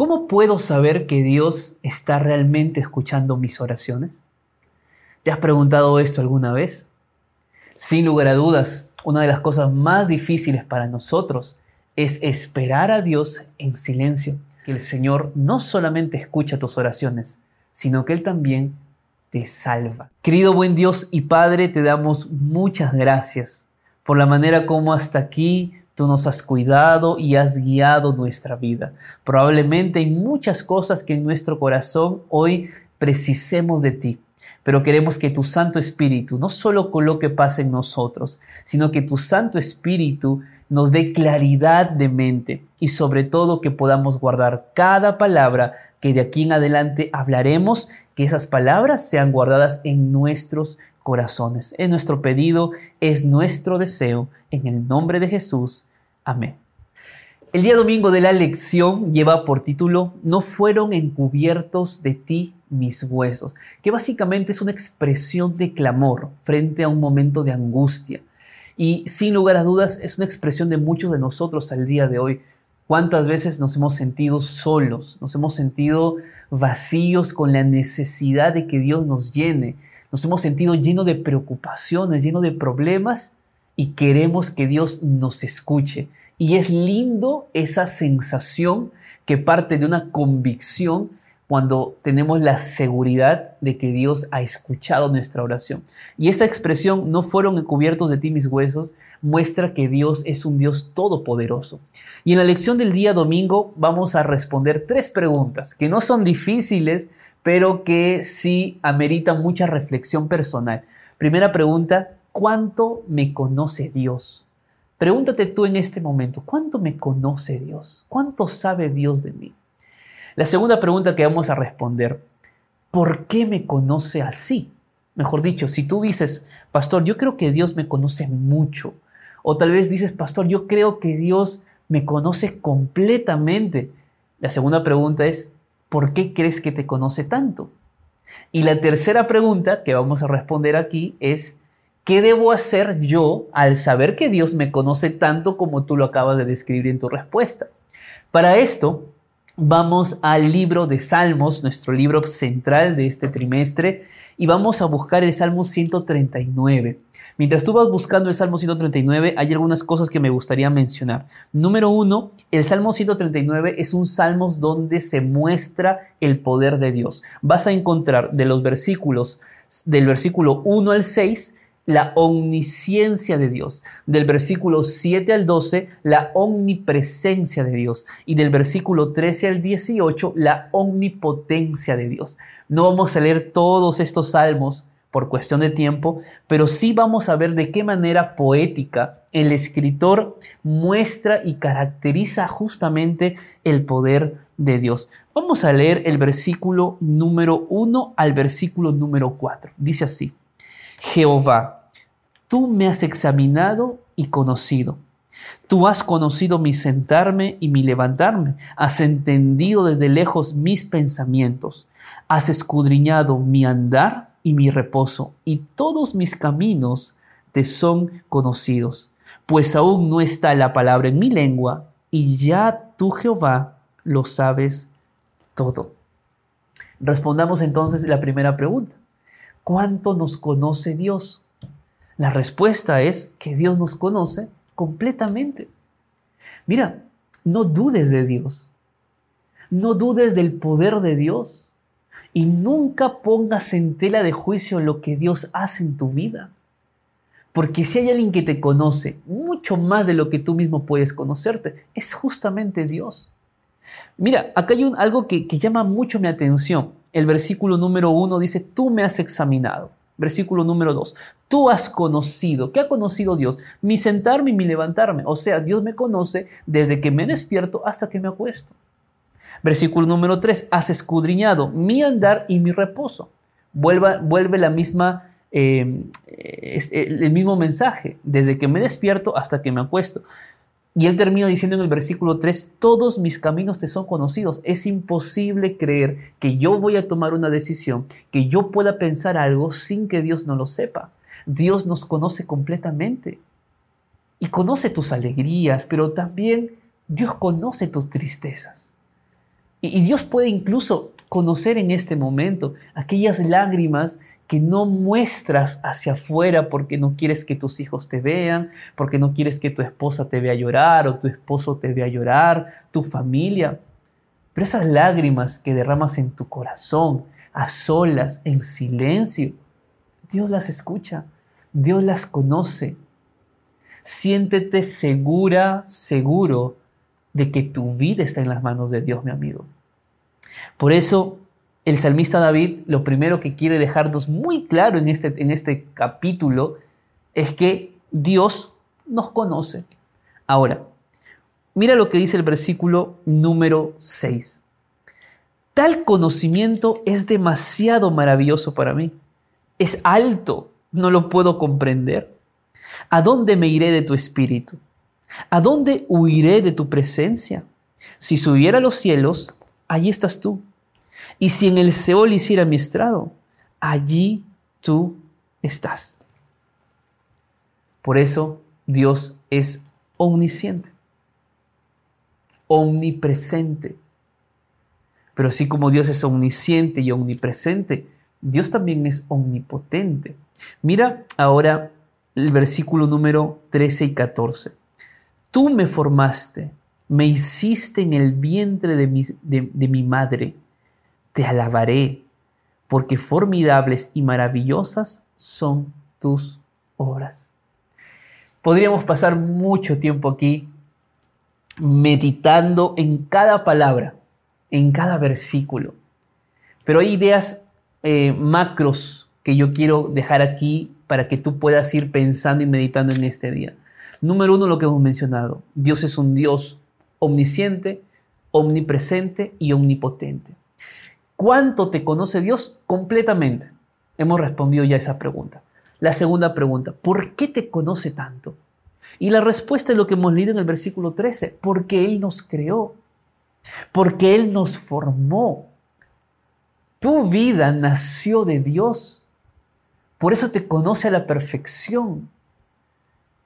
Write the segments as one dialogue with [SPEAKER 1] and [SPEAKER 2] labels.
[SPEAKER 1] ¿Cómo puedo saber que Dios está realmente escuchando mis oraciones? ¿Te has preguntado esto alguna vez? Sin lugar a dudas, una de las cosas más difíciles para nosotros es esperar a Dios en silencio, que el Señor no solamente escucha tus oraciones, sino que Él también te salva. Querido buen Dios y Padre, te damos muchas gracias por la manera como hasta aquí tú nos has cuidado y has guiado nuestra vida. Probablemente hay muchas cosas que en nuestro corazón hoy precisemos de ti. Pero queremos que tu Santo Espíritu no solo coloque paz en nosotros, sino que tu Santo Espíritu nos dé claridad de mente y sobre todo que podamos guardar cada palabra que de aquí en adelante hablaremos, que esas palabras sean guardadas en nuestros corazones. Es nuestro pedido, es nuestro deseo, en el nombre de Jesús. Amén. El día domingo de la lección lleva por título No fueron encubiertos de ti mis huesos, que básicamente es una expresión de clamor frente a un momento de angustia. Y sin lugar a dudas es una expresión de muchos de nosotros al día de hoy. ¿Cuántas veces nos hemos sentido solos? Nos hemos sentido vacíos con la necesidad de que Dios nos llene. Nos hemos sentido llenos de preocupaciones, llenos de problemas y queremos que Dios nos escuche. Y es lindo esa sensación que parte de una convicción cuando tenemos la seguridad de que Dios ha escuchado nuestra oración. Y esta expresión, no fueron encubiertos de ti mis huesos, muestra que Dios es un Dios todopoderoso. Y en la lección del día domingo vamos a responder tres preguntas que no son difíciles, pero que sí ameritan mucha reflexión personal. Primera pregunta, ¿cuánto me conoce Dios? Pregúntate tú en este momento, ¿cuánto me conoce Dios? ¿Cuánto sabe Dios de mí? La segunda pregunta que vamos a responder, ¿por qué me conoce así? Mejor dicho, si tú dices, pastor, yo creo que Dios me conoce mucho, o tal vez dices, pastor, yo creo que Dios me conoce completamente. La segunda pregunta es, ¿por qué crees que te conoce tanto? Y la tercera pregunta que vamos a responder aquí es, ¿Qué debo hacer yo al saber que Dios me conoce tanto como tú lo acabas de describir en tu respuesta? Para esto, vamos al libro de Salmos, nuestro libro central de este trimestre, y vamos a buscar el Salmo 139. Mientras tú vas buscando el Salmo 139, hay algunas cosas que me gustaría mencionar. Número uno, el Salmo 139 es un salmo donde se muestra el poder de Dios. Vas a encontrar de los versículos, del versículo 1 al 6, la omnisciencia de Dios. Del versículo 7 al 12, la omnipresencia de Dios. Y del versículo 13 al 18, la omnipotencia de Dios. No vamos a leer todos estos salmos por cuestión de tiempo, pero sí vamos a ver de qué manera poética el escritor muestra y caracteriza justamente el poder de Dios. Vamos a leer el versículo número 1 al versículo número 4. Dice así, Jehová, Tú me has examinado y conocido. Tú has conocido mi sentarme y mi levantarme. Has entendido desde lejos mis pensamientos. Has escudriñado mi andar y mi reposo. Y todos mis caminos te son conocidos. Pues aún no está la palabra en mi lengua y ya tú Jehová lo sabes todo. Respondamos entonces la primera pregunta. ¿Cuánto nos conoce Dios? La respuesta es que Dios nos conoce completamente. Mira, no dudes de Dios. No dudes del poder de Dios. Y nunca pongas en tela de juicio lo que Dios hace en tu vida. Porque si hay alguien que te conoce mucho más de lo que tú mismo puedes conocerte, es justamente Dios. Mira, acá hay algo que, que llama mucho mi atención. El versículo número uno dice, tú me has examinado. Versículo número 2. Tú has conocido. ¿Qué ha conocido Dios? Mi sentarme y mi levantarme. O sea, Dios me conoce desde que me despierto hasta que me acuesto. Versículo número 3. Has escudriñado mi andar y mi reposo. vuelve la misma, eh, el mismo mensaje. Desde que me despierto hasta que me acuesto. Y él termina diciendo en el versículo 3, todos mis caminos te son conocidos. Es imposible creer que yo voy a tomar una decisión, que yo pueda pensar algo sin que Dios no lo sepa. Dios nos conoce completamente. Y conoce tus alegrías, pero también Dios conoce tus tristezas. Y, Dios puede incluso conocer en este momento aquellas lágrimas que no muestras hacia afuera porque no quieres que tus hijos te vean, porque no quieres que tu esposa te vea llorar o tu esposo te vea llorar, tu familia. Pero esas lágrimas que derramas en tu corazón, a solas, en silencio, Dios las escucha, Dios las conoce. Siéntete segura, seguro de que tu vida está en las manos de Dios, mi amigo. Por eso el salmista David lo primero que quiere dejarnos muy claro en este, en este capítulo es que Dios nos conoce. Ahora, mira lo que dice el versículo número 6. Tal conocimiento es demasiado maravilloso para mí. Es alto, no lo puedo comprender. ¿A dónde me iré de tu espíritu? ¿A dónde huiré de tu presencia? Si subiera a los cielos, allí estás tú. Y si en el Seol hiciera mi estrado, allí tú estás. Por eso Dios es omnisciente, omnipresente. Pero así como Dios es omnisciente y omnipresente, Dios también es omnipotente. Mira ahora el versículo número 13 y 14. Tú me formaste, me hiciste en el vientre de mi, de, mi madre. Te alabaré, porque formidables y maravillosas son tus obras. Podríamos pasar mucho tiempo aquí meditando en cada palabra, en cada versículo. Pero hay ideas eh, macros que yo quiero dejar aquí para que tú puedas ir pensando y meditando en este día. Número uno, lo que hemos mencionado. Dios es un Dios omnisciente, omnipresente y omnipotente. ¿Cuánto te conoce Dios? Completamente. Hemos respondido ya a esa pregunta. La segunda pregunta, ¿por qué te conoce tanto? Y la respuesta es lo que hemos leído en el versículo 13, porque Él nos creó, porque Él nos formó. Tu vida nació de Dios, por eso te conoce a la perfección.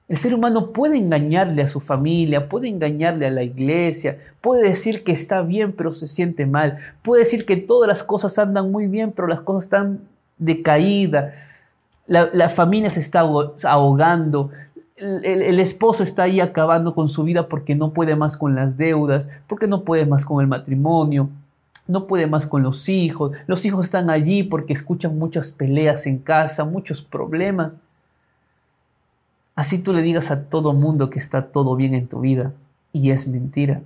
[SPEAKER 1] El ser humano puede engañarle a su familia, puede engañarle a la iglesia, puede decir que está bien pero se siente mal, puede decir que todas las cosas andan muy bien pero las cosas están decaídas, la, la familia se está ahogando, el, el, esposo está ahí acabando con su vida porque no puede más con las deudas, porque no puede más con el matrimonio, no puede más con los hijos, los hijos están allí porque escuchan muchas peleas en casa, muchos problemas. Así tú le digas a todo mundo que está todo bien en tu vida y es mentira.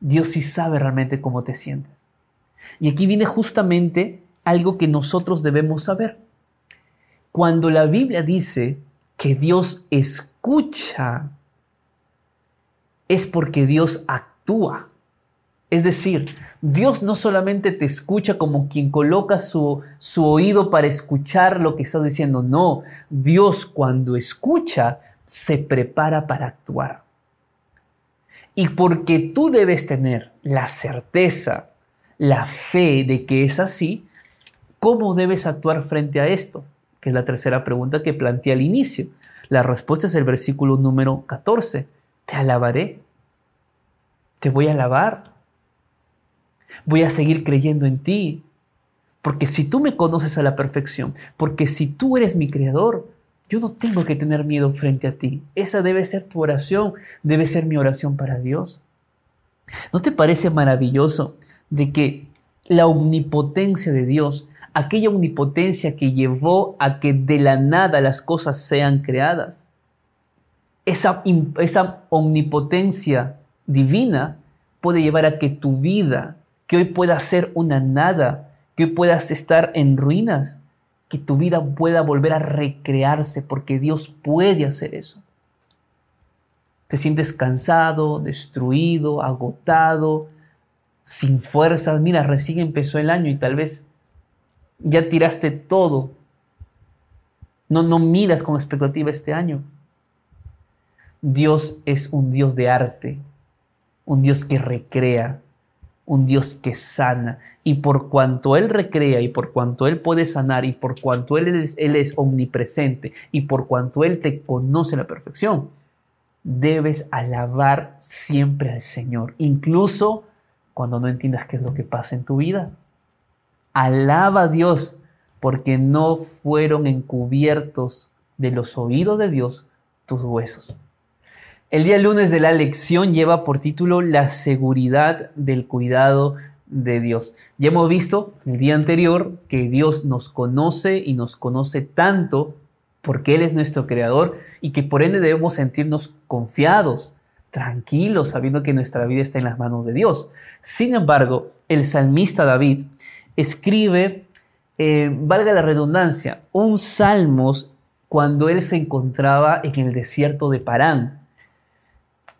[SPEAKER 1] Dios sí sabe realmente cómo te sientes. Y aquí viene justamente algo que nosotros debemos saber. Cuando la Biblia dice que Dios escucha, es porque Dios actúa. Es decir, Dios no solamente te escucha como quien coloca su, su oído para escuchar lo que estás diciendo, no, Dios cuando escucha se prepara para actuar. Y porque tú debes tener la certeza, la fe de que es así, ¿cómo debes actuar frente a esto? Que es la tercera pregunta que plantea al inicio. La respuesta es el versículo número 14. Te alabaré. Te voy a alabar Voy a seguir creyendo en ti. Porque si tú me conoces a la perfección, porque si tú eres mi creador, yo no tengo que tener miedo frente a ti. Esa debe ser tu oración, debe ser mi oración para Dios. ¿No te parece maravilloso de que la omnipotencia de Dios, aquella omnipotencia que llevó a que de la nada las cosas sean creadas, esa, esa omnipotencia divina puede llevar a que tu vida que hoy puedas ser una nada, que hoy puedas estar en ruinas, que tu vida pueda volver a recrearse, porque Dios puede hacer eso. Te sientes cansado, destruido, agotado, sin fuerzas. Mira, recién empezó el año y tal vez ya tiraste todo. No, no miras con expectativa este año. Dios es un Dios de arte, un Dios que recrea, un Dios que sana. Y por cuanto Él recrea y por cuanto Él puede sanar y por cuanto Él es, omnipresente y por cuanto Él te conoce a la perfección, debes alabar siempre al Señor, incluso cuando no entiendas qué es lo que pasa en tu vida. Alaba a Dios porque no fueron encubiertos de los oídos de Dios tus huesos. El día lunes de la lección lleva por título La seguridad del cuidado de Dios. Ya hemos visto el día anterior que Dios nos conoce y nos conoce tanto porque Él es nuestro creador y que por ende debemos sentirnos confiados, tranquilos, sabiendo que nuestra vida está en las manos de Dios. Sin embargo, el salmista David escribe eh, valga la redundancia, un salmos cuando él se encontraba en el desierto de Parán.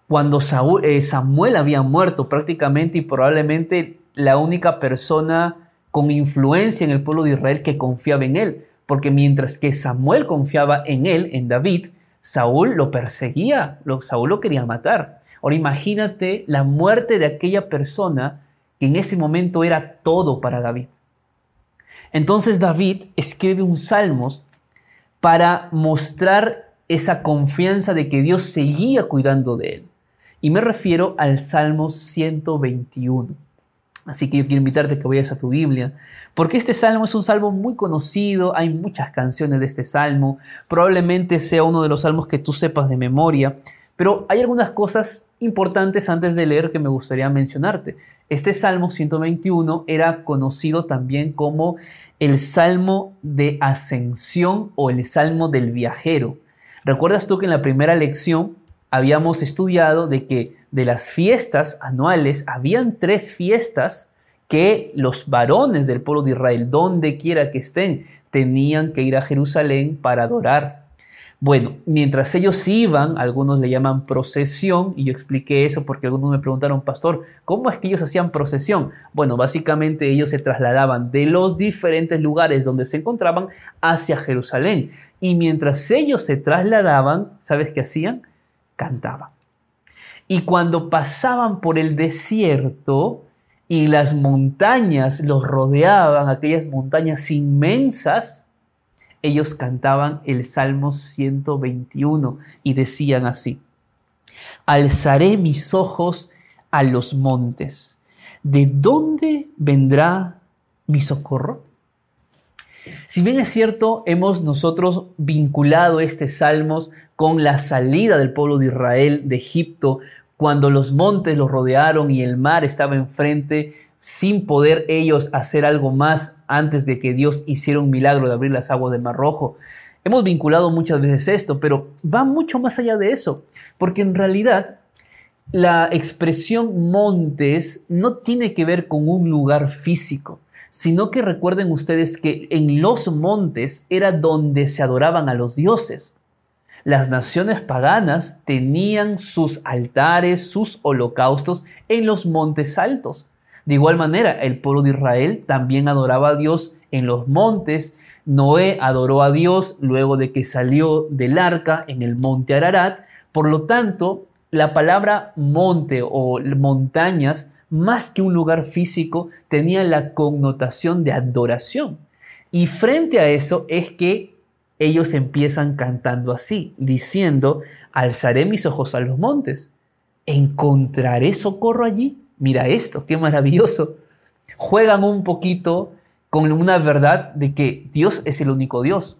[SPEAKER 1] Cuando eh, Samuel había muerto prácticamente y probablemente la única persona con influencia en el pueblo de Israel que confiaba en él. Porque mientras que Samuel confiaba en él, en David, Saúl lo perseguía, Saúl lo quería matar. Ahora imagínate la muerte de aquella persona que en ese momento era todo para David. Entonces David escribe un salmos para mostrar esa confianza de que Dios seguía cuidando de él. Y me refiero al Salmo 121. Así que yo quiero invitarte a que vayas a tu Biblia, porque este salmo es un salmo muy conocido, hay muchas canciones de este salmo, probablemente sea uno de los salmos que tú sepas de memoria, pero hay algunas cosas importantes antes de leer que me gustaría mencionarte. Este Salmo 121 era conocido también como el Salmo de Ascensión o el Salmo del Viajero. ¿Recuerdas tú que en la primera lección habíamos estudiado de que de las fiestas anuales habían tres fiestas que los varones del pueblo de Israel, donde quiera que estén, tenían que ir a Jerusalén para adorar bueno, mientras ellos iban, algunos le llaman procesión, y yo expliqué eso porque algunos me preguntaron, pastor, ¿cómo es que ellos hacían procesión? Bueno, básicamente ellos se trasladaban de los diferentes lugares donde se encontraban hacia Jerusalén. Y mientras ellos se trasladaban, ¿sabes qué hacían? Cantaban. Y cuando pasaban por el desierto y las montañas los rodeaban, aquellas montañas inmensas, ellos cantaban el Salmo 121 y decían así, Alzaré mis ojos a los montes. ¿De dónde vendrá mi socorro? Si bien es cierto, hemos nosotros vinculado este salmos con la salida del pueblo de Israel de Egipto, cuando los montes los rodearon y el mar estaba enfrente, sin poder ellos hacer algo más antes de que Dios hiciera un milagro de abrir las aguas del Mar Rojo. Hemos vinculado muchas veces esto, pero va mucho más allá de eso, porque en realidad la expresión montes no tiene que ver con un lugar físico, sino que recuerden ustedes que en los montes era donde se adoraban a los dioses. Las naciones paganas tenían sus altares, sus holocaustos en los montes altos. De igual manera, el pueblo de Israel también adoraba a Dios en los montes. Noé adoró a Dios luego de que salió del arca en el monte Ararat. Por lo tanto, la palabra monte o montañas, más que un lugar físico, tenía la connotación de adoración. Y frente a eso es que ellos empiezan cantando así, diciendo, alzaré mis ojos a los montes, ¿encontraré socorro allí? mira esto, qué maravilloso. Juegan un poquito con una verdad de que Dios es el único Dios,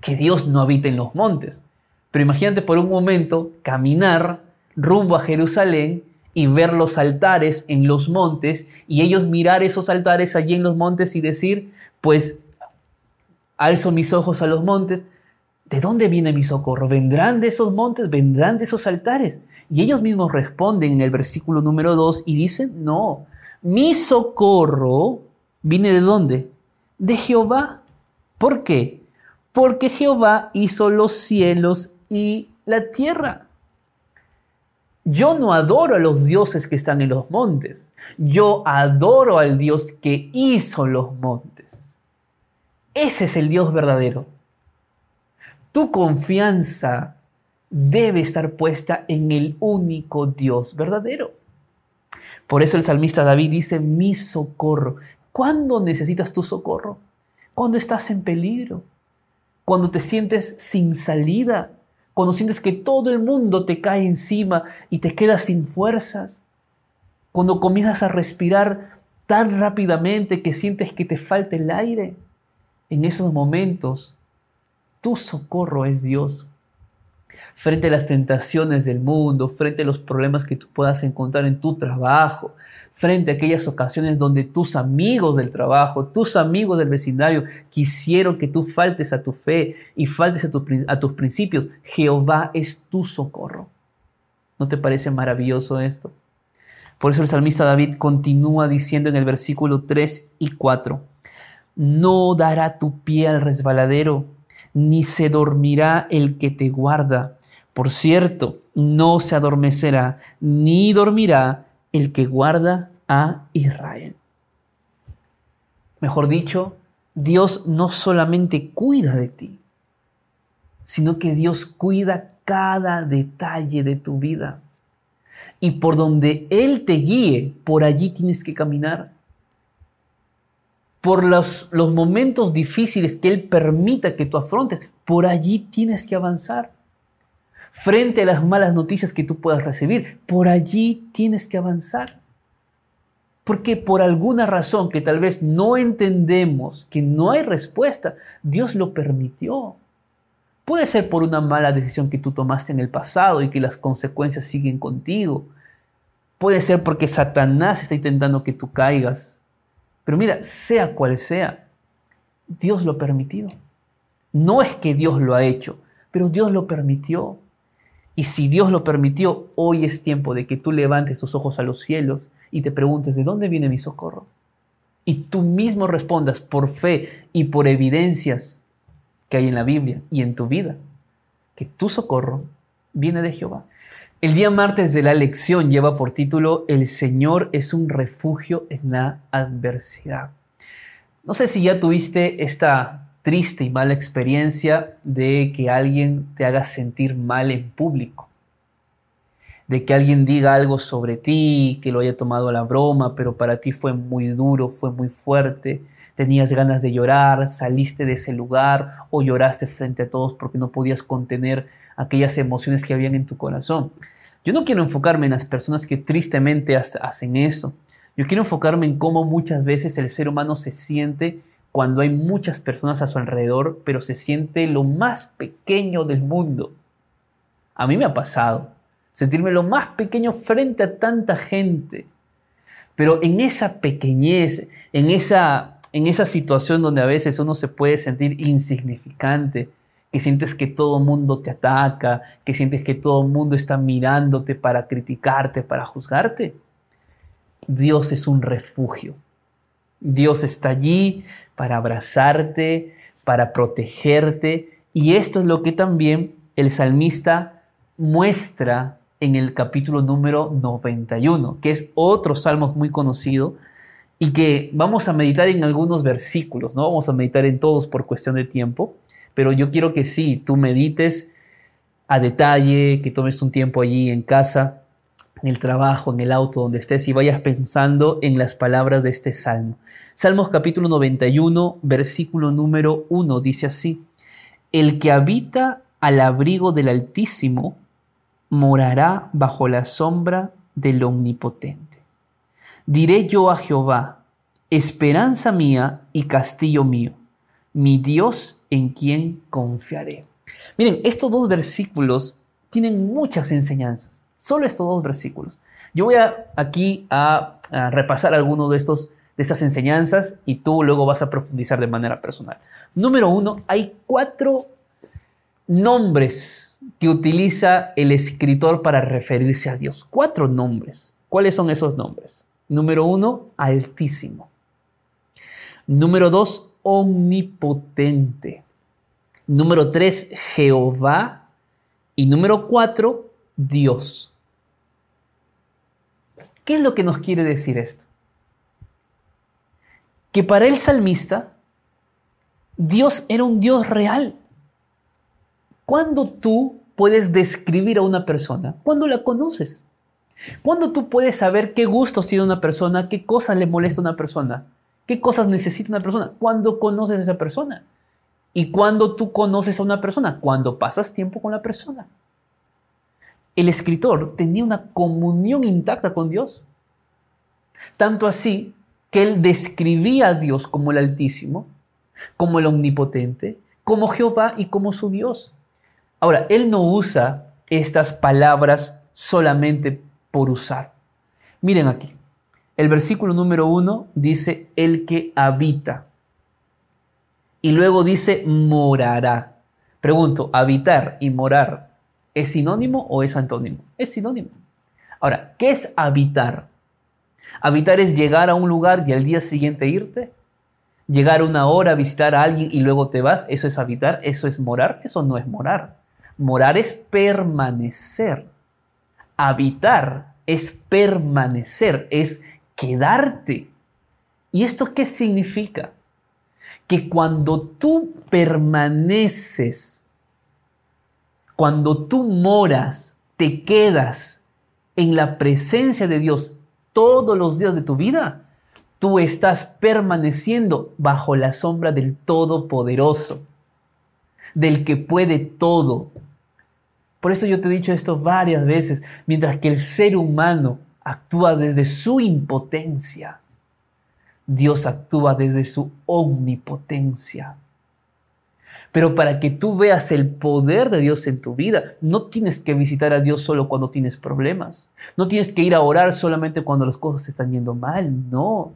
[SPEAKER 1] que Dios no habita en los montes. Pero imagínate por un momento caminar rumbo a Jerusalén y ver los altares en los montes y ellos mirar esos altares allí en los montes y decir, pues alzo mis ojos a los montes, ¿de dónde viene mi socorro? ¿Vendrán de esos montes? ¿Vendrán de esos altares? Y ellos mismos responden en el versículo número 2 y dicen, no, mi socorro viene de dónde? De Jehová. ¿Por qué? Porque Jehová hizo los cielos y la tierra. Yo no adoro a los dioses que están en los montes. Yo adoro al Dios que hizo los montes. Ese es el Dios verdadero. Tu confianza debe estar puesta en el único Dios verdadero. Por eso el salmista David dice, mi socorro. ¿Cuándo necesitas tu socorro? Cuando estás en peligro, cuando te sientes sin salida, cuando sientes que todo el mundo te cae encima y te quedas sin fuerzas. Cuando comienzas a respirar tan rápidamente que sientes que te falta el aire. En esos momentos, tu socorro es Dios. Frente a las tentaciones del mundo, frente a los problemas que tú puedas encontrar en tu trabajo, frente a aquellas ocasiones donde tus amigos del trabajo, tus amigos del vecindario quisieron que tú faltes a tu fe y faltes a, tus principios, Jehová es tu socorro. ¿No te parece maravilloso esto? Por eso el salmista David continúa diciendo en el versículo 3 y 4, no dará tu pie al resbaladero, ni se dormirá el que te guarda. Por cierto, no se adormecerá, ni dormirá el que guarda a Israel. Mejor dicho, Dios no solamente cuida de ti, sino que Dios cuida cada detalle de tu vida. Y por donde Él te guíe, por allí tienes que caminar. Por los, los momentos difíciles que Él permita que tú afrontes, por allí tienes que avanzar frente a las malas noticias que tú puedas recibir. Por allí tienes que avanzar. Porque por alguna razón que tal vez no entendemos, que no hay respuesta, Dios lo permitió. Puede ser por una mala decisión que tú tomaste en el pasado y que las consecuencias siguen contigo. Puede ser porque Satanás está intentando que tú caigas. Pero mira, sea cual sea, Dios lo ha permitido. No es que Dios lo ha hecho, pero Dios lo permitió. Y si Dios lo permitió, hoy es tiempo de que tú levantes tus ojos a los cielos y te preguntes, ¿de dónde viene mi socorro? Y tú mismo respondas por fe y por evidencias que hay en la Biblia y en tu vida, que tu socorro viene de Jehová. El día martes de la lección lleva por título El Señor es un refugio en la adversidad. No sé si ya tuviste esta triste y mala experiencia de que alguien te haga sentir mal en público. De que alguien diga algo sobre ti, que lo haya tomado a la broma, pero para ti fue muy duro, fue muy fuerte, tenías ganas de llorar, saliste de ese lugar o lloraste frente a todos porque no podías contener aquellas emociones que habían en tu corazón. Yo no quiero enfocarme en las personas que tristemente hacen eso. Yo quiero enfocarme en cómo muchas veces el ser humano se siente cuando hay muchas personas a su alrededor, pero se siente lo más pequeño del mundo. A mí me ha pasado sentirme lo más pequeño frente a tanta gente. Pero en esa pequeñez, en esa, en esa situación donde a veces uno se puede sentir insignificante, que sientes que todo el mundo te ataca, que sientes que todo el mundo está mirándote para criticarte, para juzgarte, Dios es un refugio. Dios está allí para abrazarte, para protegerte. Y esto es lo que también el salmista muestra en el capítulo número 91, que es otro salmo muy conocido y que vamos a meditar en algunos versículos, no vamos a meditar en todos por cuestión de tiempo, pero yo quiero que sí, tú medites a detalle, que tomes un tiempo allí en casa, en el trabajo, en el auto, donde estés y vayas pensando en las palabras de este salmo. Salmos capítulo 91, versículo número 1 dice así, El que habita al abrigo del Altísimo morará bajo la sombra del Omnipotente. Diré yo a Jehová, esperanza mía y castillo mío, mi Dios en quien confiaré. Miren, estos dos versículos tienen muchas enseñanzas, solo estos dos versículos. Yo voy a, aquí a, repasar algunos de estos de estas enseñanzas y tú luego vas a profundizar de manera personal. Número uno, hay cuatro nombres que utiliza el escritor para referirse a Dios. Cuatro nombres. ¿Cuáles son esos nombres? Número uno, altísimo. Número dos, omnipotente. Número tres, Jehová. Y número cuatro, Dios. ¿Qué es lo que nos quiere decir esto? que para el salmista Dios era un Dios real. ¿Cuándo tú puedes describir a una persona? Cuando la conoces. ¿Cuándo tú puedes saber qué gustos tiene una persona, qué cosas le molesta a una persona, qué cosas necesita una persona? Cuando conoces a esa persona. ¿Y cuando tú conoces a una persona? Cuando pasas tiempo con la persona. El escritor tenía una comunión intacta con Dios. Tanto así que él describía a Dios como el Altísimo, como el Omnipotente, como Jehová y como su Dios. Ahora, él no usa estas palabras solamente por usar. Miren aquí, el versículo número uno dice el que habita. Y luego dice morará. Pregunto, ¿habitar y morar es sinónimo o es antónimo? Es sinónimo. Ahora, ¿qué es habitar? Habitar es llegar a un lugar y al día siguiente irte. Llegar una hora a visitar a alguien y luego te vas. Eso es habitar. Eso es morar. Eso no es morar. Morar es permanecer. Habitar es permanecer, es quedarte. ¿Y esto qué significa? Que cuando tú permaneces, cuando tú moras, te quedas en la presencia de Dios todos los días de tu vida, tú estás permaneciendo bajo la sombra del Todopoderoso, del que puede todo. Por eso yo te he dicho esto varias veces, mientras que el ser humano actúa desde su impotencia, Dios actúa desde su omnipotencia. Pero para que tú veas el poder de Dios en tu vida, no tienes que visitar a Dios solo cuando tienes problemas. No tienes que ir a orar solamente cuando las cosas te están yendo mal. No.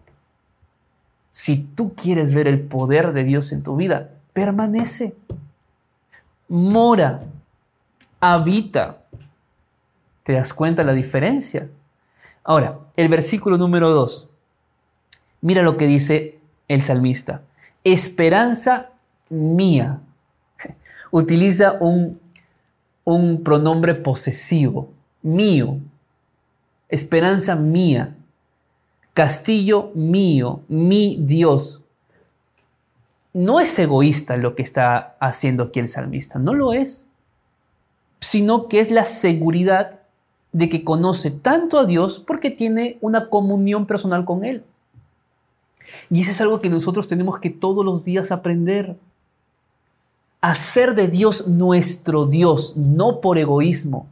[SPEAKER 1] Si tú quieres ver el poder de Dios en tu vida, permanece. Mora. Habita. ¿Te das cuenta la diferencia? Ahora, el versículo número 2. Mira lo que dice el salmista. Esperanza mía. Utiliza un, un pronombre posesivo. Mío. Esperanza mía. Castillo mío. Mi Dios. No es egoísta lo que está haciendo aquí el salmista. No lo es. Sino que es la seguridad de que conoce tanto a Dios porque tiene una comunión personal con Él. Y eso es algo que nosotros tenemos que todos los días aprender. Hacer de Dios nuestro Dios, no por egoísmo,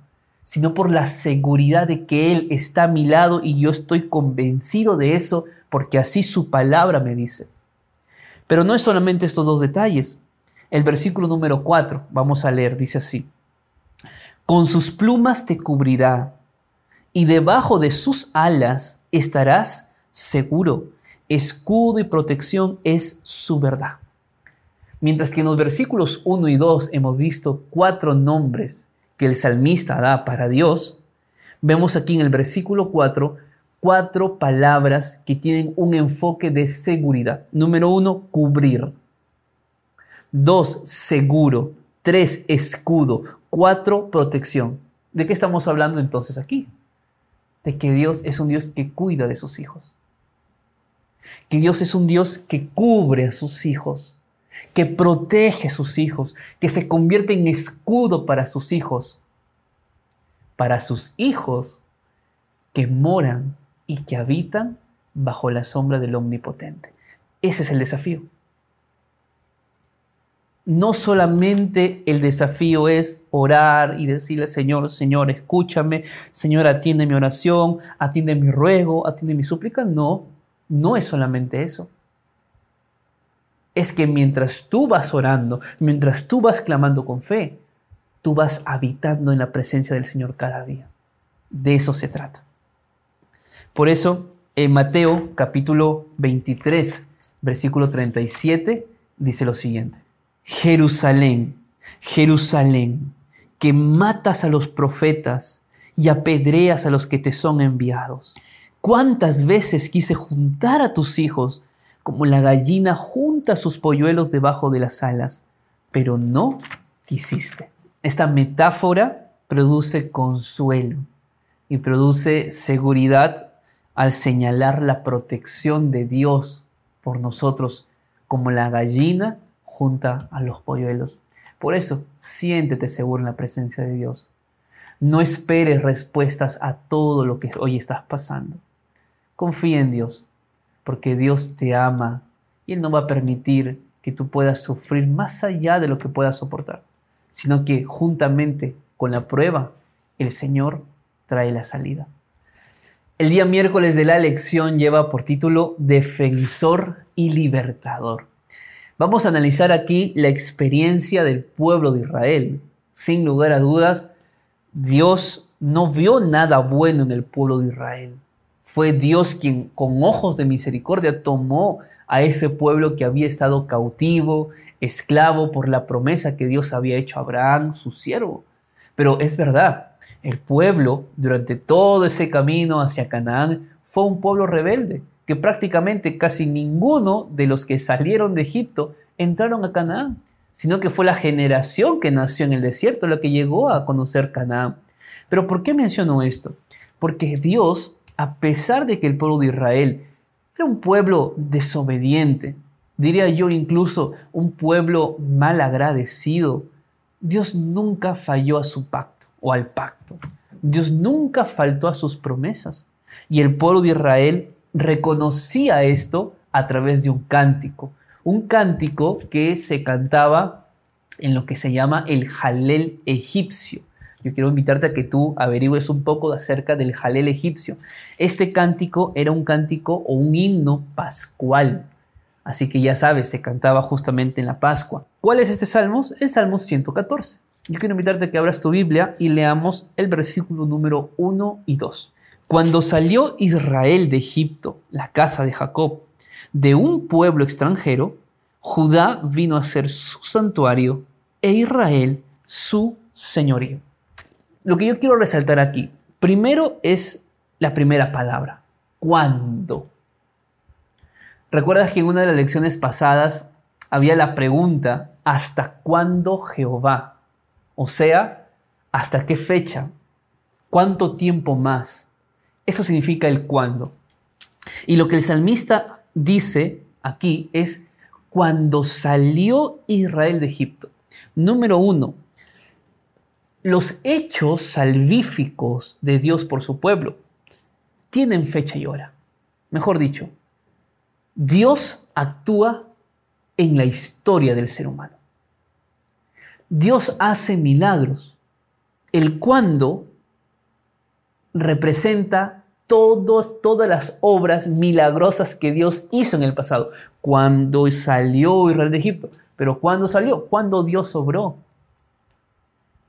[SPEAKER 1] sino por la seguridad de que Él está a mi lado y yo estoy convencido de eso porque así su palabra me dice. Pero no es solamente estos dos detalles. El versículo número 4, vamos a leer, dice así. Con sus plumas te cubrirá, y debajo de sus alas estarás seguro. Escudo y protección es su verdad. Mientras que en los versículos 1 y 2 hemos visto cuatro nombres que el salmista da para Dios, vemos aquí en el versículo 4 cuatro palabras que tienen un enfoque de seguridad. Número uno, cubrir. Dos, seguro. Tres, escudo. Cuatro, protección. ¿De qué estamos hablando entonces aquí? De que Dios es un Dios que cuida de sus hijos. Que Dios es un Dios que cubre a sus hijos, que protege a sus hijos, que se convierte en escudo para sus hijos. Para sus hijos que moran y que habitan bajo la sombra del Omnipotente. Ese es el desafío no solamente el desafío es orar y decirle, Señor, Señor, escúchame, Señor, atiende mi oración, atiende mi ruego, atiende mi súplica. No, no es solamente eso. Es que mientras tú vas orando, mientras tú vas clamando con fe, tú vas habitando en la presencia del Señor cada día. De eso se trata. Por eso, en Mateo capítulo 23, versículo 37, dice lo siguiente. Jerusalén, Jerusalén, que matas a los profetas y apedreas a los que te son enviados. ¿Cuántas veces quise juntar a tus hijos como la gallina junta sus polluelos debajo de las alas, pero no quisiste? Esta metáfora produce consuelo y produce seguridad al señalar la protección de Dios por nosotros como la gallina junta a los polluelos. Por eso, siéntete seguro en la presencia de Dios. No esperes respuestas a todo lo que hoy estás pasando. Confía en Dios, porque Dios te ama y Él no va a permitir que tú puedas sufrir más allá de lo que puedas soportar, sino que juntamente con la prueba, el Señor trae la salida. El día miércoles de la lección lleva por título Defensor y Libertador. Vamos a analizar aquí la experiencia del pueblo de Israel. Sin lugar a dudas, Dios no vio nada bueno en el pueblo de Israel. Fue Dios quien con ojos de misericordia tomó a ese pueblo que había estado cautivo, esclavo por la promesa que Dios había hecho a Abraham, su siervo. Pero es verdad, el pueblo durante todo ese camino hacia Canaán fue un pueblo rebelde, que prácticamente casi ninguno de los que salieron de Egipto entraron a Canaán, sino que fue la generación que nació en el desierto la que llegó a conocer Canaán. Pero ¿por qué menciono esto? Porque Dios, a pesar de que el pueblo de Israel era un pueblo desobediente, diría yo incluso un pueblo mal agradecido, Dios nunca falló a su pacto o al pacto. Dios nunca faltó a sus promesas. Y el pueblo de Israel reconocía esto a través de un cántico. Un cántico que se cantaba en lo que se llama el Jalel egipcio. Yo quiero invitarte a que tú averigües un poco acerca del Jalel egipcio. Este cántico era un cántico o un himno pascual. Así que ya sabes, se cantaba justamente en la Pascua. ¿Cuál es este salmo? El Salmo 114. Yo quiero invitarte a que abras tu Biblia y leamos el versículo número 1 y 2. Cuando salió Israel de Egipto, la casa de Jacob, de un pueblo extranjero, Judá vino a ser su santuario e Israel su señorío. Lo que yo quiero resaltar aquí, primero es la primera palabra, ¿cuándo? ¿Recuerdas que en una de las lecciones pasadas había la pregunta, ¿hasta cuándo Jehová? O sea, ¿hasta qué fecha? ¿Cuánto tiempo más? Eso significa el cuándo. Y lo que el salmista dice aquí es cuando salió Israel de Egipto. Número uno, los hechos salvíficos de Dios por su pueblo tienen fecha y hora. Mejor dicho, Dios actúa en la historia del ser humano. Dios hace milagros. El cuándo representa todos, todas las obras milagrosas que Dios hizo en el pasado. Cuando salió Israel de Egipto. Pero ¿cuándo salió? Cuando Dios obró.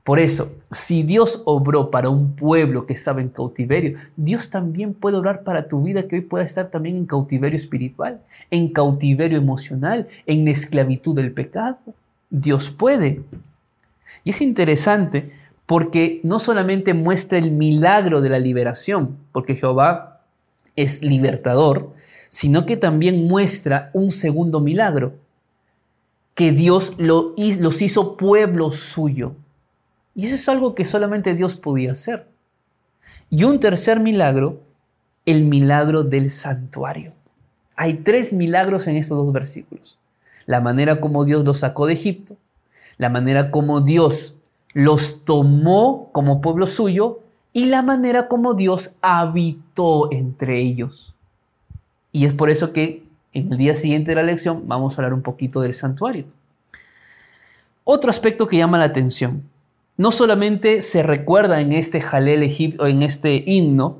[SPEAKER 1] Por eso, si Dios obró para un pueblo que estaba en cautiverio, Dios también puede obrar para tu vida que hoy pueda estar también en cautiverio espiritual, en cautiverio emocional, en esclavitud del pecado. Dios puede. Y es interesante porque no solamente muestra el milagro de la liberación, porque Jehová es libertador, sino que también muestra un segundo milagro, que Dios los hizo pueblo suyo. Y eso es algo que solamente Dios podía hacer. Y un tercer milagro, el milagro del santuario. Hay tres milagros en estos dos versículos. La manera como Dios los sacó de Egipto, la manera como Dios los tomó como pueblo suyo y la manera como Dios habitó entre ellos. Y es por eso que en el día siguiente de la lección vamos a hablar un poquito del santuario. Otro aspecto que llama la atención no solamente se recuerda en este Jalel Egipto, en este himno,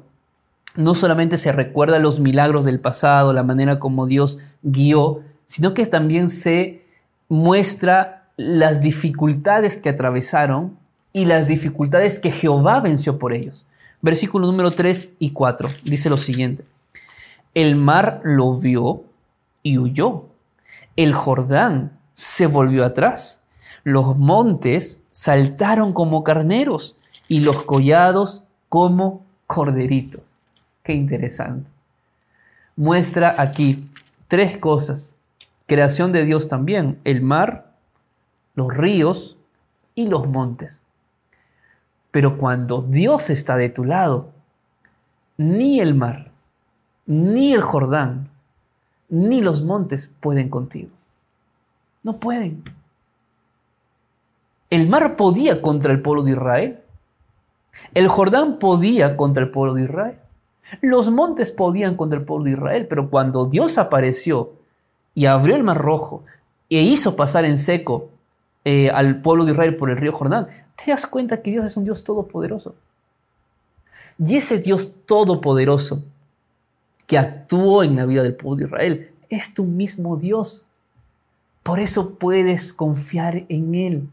[SPEAKER 1] no solamente se recuerda los milagros del pasado, la manera como Dios guió, sino que también se muestra las dificultades que atravesaron y las dificultades que Jehová venció por ellos. Versículo número 3 y 4 dice lo siguiente. El mar lo vio y huyó. El Jordán se volvió atrás los montes saltaron como carneros y los collados como corderitos. Qué interesante. Muestra aquí tres cosas. Creación de Dios también, el mar, los ríos y los montes. Pero cuando Dios está de tu lado, ni el mar, ni el Jordán, ni los montes pueden contigo. No pueden. El mar podía contra el pueblo de Israel. El Jordán podía contra el pueblo de Israel. Los montes podían contra el pueblo de Israel, pero cuando Dios apareció y abrió el mar rojo e hizo pasar en seco eh, al pueblo de Israel por el río Jordán, te das cuenta que Dios es un Dios todopoderoso. Y ese Dios todopoderoso que actuó en la vida del pueblo de Israel es tu mismo Dios. Por eso puedes confiar en Él.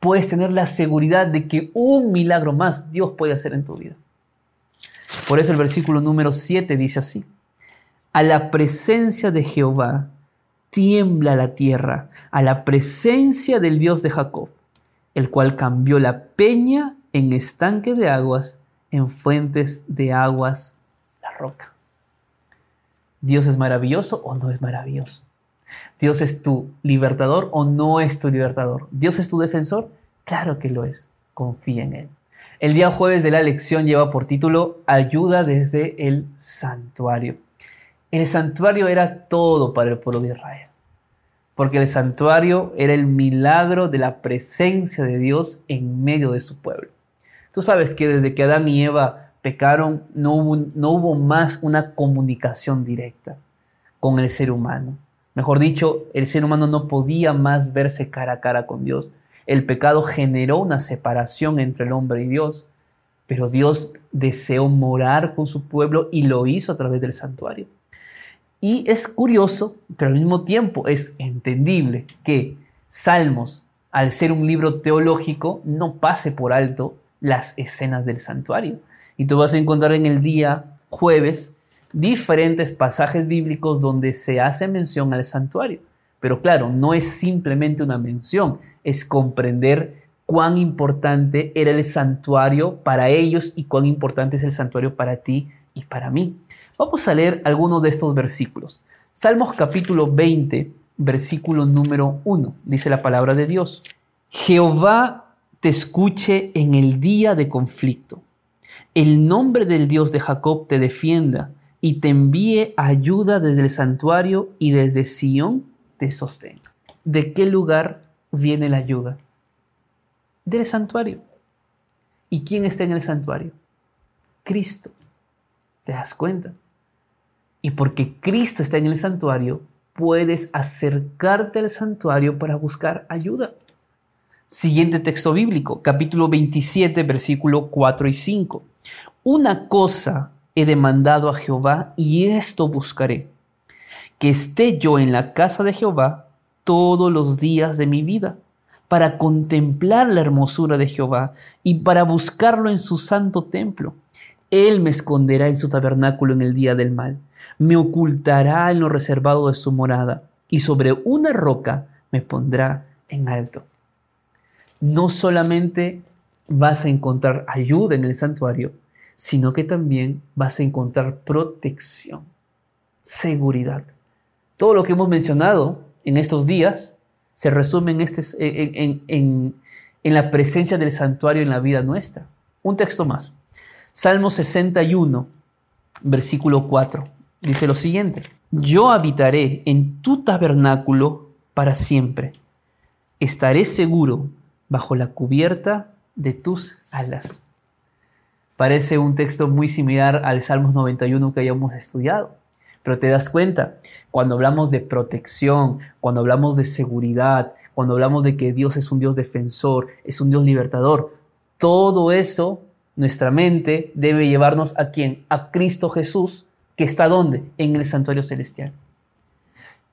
[SPEAKER 1] Puedes tener la seguridad de que un milagro más Dios puede hacer en tu vida. Por eso el versículo número 7 dice así. A la presencia de Jehová tiembla la tierra, a la presencia del Dios de Jacob, el cual cambió la peña en estanque de aguas, en fuentes de aguas la roca. ¿Dios es maravilloso o no es maravilloso? ¿Dios es tu libertador o no es tu libertador? ¿Dios es tu defensor? Claro que lo es. Confía en Él. El día jueves de la lección lleva por título Ayuda desde el santuario. El santuario era todo para el pueblo de Israel, porque el santuario era el milagro de la presencia de Dios en medio de su pueblo. Tú sabes que desde que Adán y Eva pecaron, no hubo, no hubo más una comunicación directa con el ser humano. Mejor dicho, el ser humano no podía más verse cara a cara con Dios. El pecado generó una separación entre el hombre y Dios, pero Dios deseó morar con su pueblo y lo hizo a través del santuario. Y es curioso, pero al mismo tiempo es entendible que Salmos, al ser un libro teológico, no pase por alto las escenas del santuario. Y tú vas a encontrar en el día jueves diferentes pasajes bíblicos donde se hace mención al santuario. Pero claro, no es simplemente una mención, es comprender cuán importante era el santuario para ellos y cuán importante es el santuario para ti y para mí. Vamos a leer algunos de estos versículos. Salmos capítulo 20, versículo número 1, dice la palabra de Dios. Jehová te escuche en el día de conflicto. El nombre del Dios de Jacob te defienda y te envíe ayuda desde el santuario y desde Sión te sostenga. ¿De qué lugar viene la ayuda? Del santuario. ¿Y quién está en el santuario? Cristo. ¿Te das cuenta? Y porque Cristo está en el santuario, puedes acercarte al santuario para buscar ayuda. Siguiente texto bíblico, capítulo 27, versículo 4 y 5. Una cosa he demandado a Jehová y esto buscaré, que esté yo en la casa de Jehová todos los días de mi vida, para contemplar la hermosura de Jehová y para buscarlo en su santo templo. Él me esconderá en su tabernáculo en el día del mal me ocultará en lo reservado de su morada, y sobre una roca me pondrá en alto. No solamente vas a encontrar ayuda en el santuario, sino que también vas a encontrar protección, seguridad. Todo lo que hemos mencionado en estos días se resume en, este, en, la presencia del santuario en la vida nuestra. Un texto más. Salmo 61, versículo 4 dice lo siguiente, yo habitaré en tu tabernáculo para siempre, estaré seguro bajo la cubierta de tus alas. Parece un texto muy similar al Salmos 91 que hayamos estudiado. Pero te das cuenta, cuando hablamos de protección, cuando hablamos de seguridad, cuando hablamos de que Dios es un Dios defensor, es un Dios libertador, todo eso, nuestra mente debe llevarnos a quién? A Cristo Jesús, que está dónde? En el santuario celestial.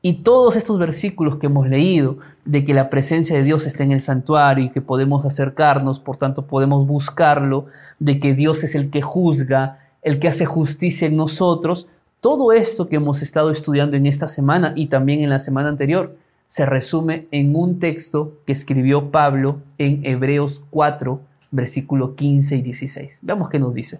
[SPEAKER 1] Y todos estos versículos que hemos leído de que la presencia de Dios está en el santuario y que podemos acercarnos, por tanto podemos buscarlo, de que Dios es el que juzga, el que hace justicia en nosotros, todo esto que hemos estado estudiando en esta semana y también en la semana anterior se resume en un texto que escribió Pablo en Hebreos 4, versículo 15 y 16. Veamos qué nos dice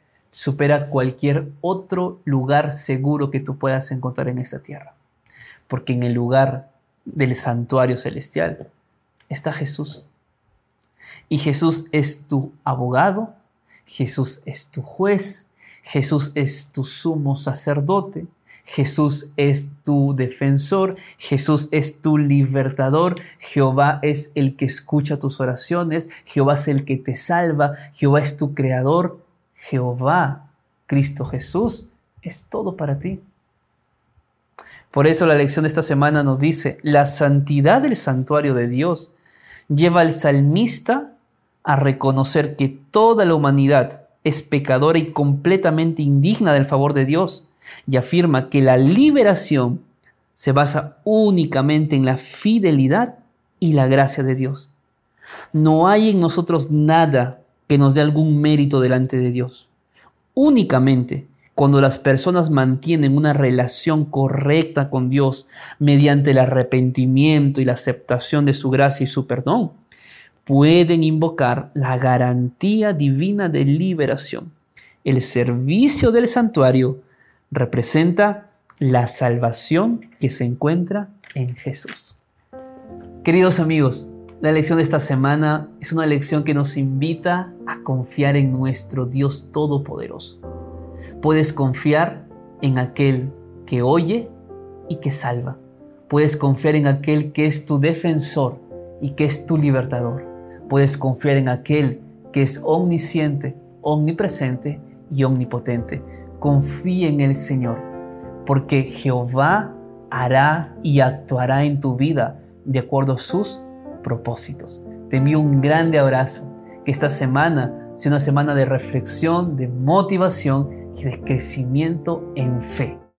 [SPEAKER 1] supera cualquier otro lugar seguro que tú puedas encontrar en esta tierra. Porque en el lugar del santuario celestial está Jesús. Y Jesús es tu abogado, Jesús es tu juez, Jesús es tu sumo sacerdote. Jesús es tu defensor, Jesús es tu libertador, Jehová es el que escucha tus oraciones, Jehová es el que te salva, Jehová es tu creador, Jehová, Cristo Jesús, es todo para ti. Por eso la lección de esta semana nos dice, la santidad del santuario de Dios lleva al salmista a reconocer que toda la humanidad es pecadora y completamente indigna del favor de Dios y afirma que la liberación se basa únicamente en la fidelidad y la gracia de Dios. No hay en nosotros nada que nos dé algún mérito delante de Dios. Únicamente cuando las personas mantienen una relación correcta con Dios mediante el arrepentimiento y la aceptación de su gracia y su perdón, pueden invocar la garantía divina de liberación. El servicio del santuario representa la salvación que se encuentra en Jesús. Queridos amigos, la lección de esta semana es una lección que nos invita a confiar en nuestro Dios Todopoderoso Puedes confiar en aquel que oye y que salva. Puedes confiar en aquel que es tu defensor y que es tu libertador. Puedes confiar en aquel que es omnisciente, omnipresente y omnipotente. Confía en el Señor, porque Jehová hará y actuará en tu vida de acuerdo a sus propósitos. Te envío un grande abrazo. Que esta semana sea una semana de reflexión, de motivación y de crecimiento en fe.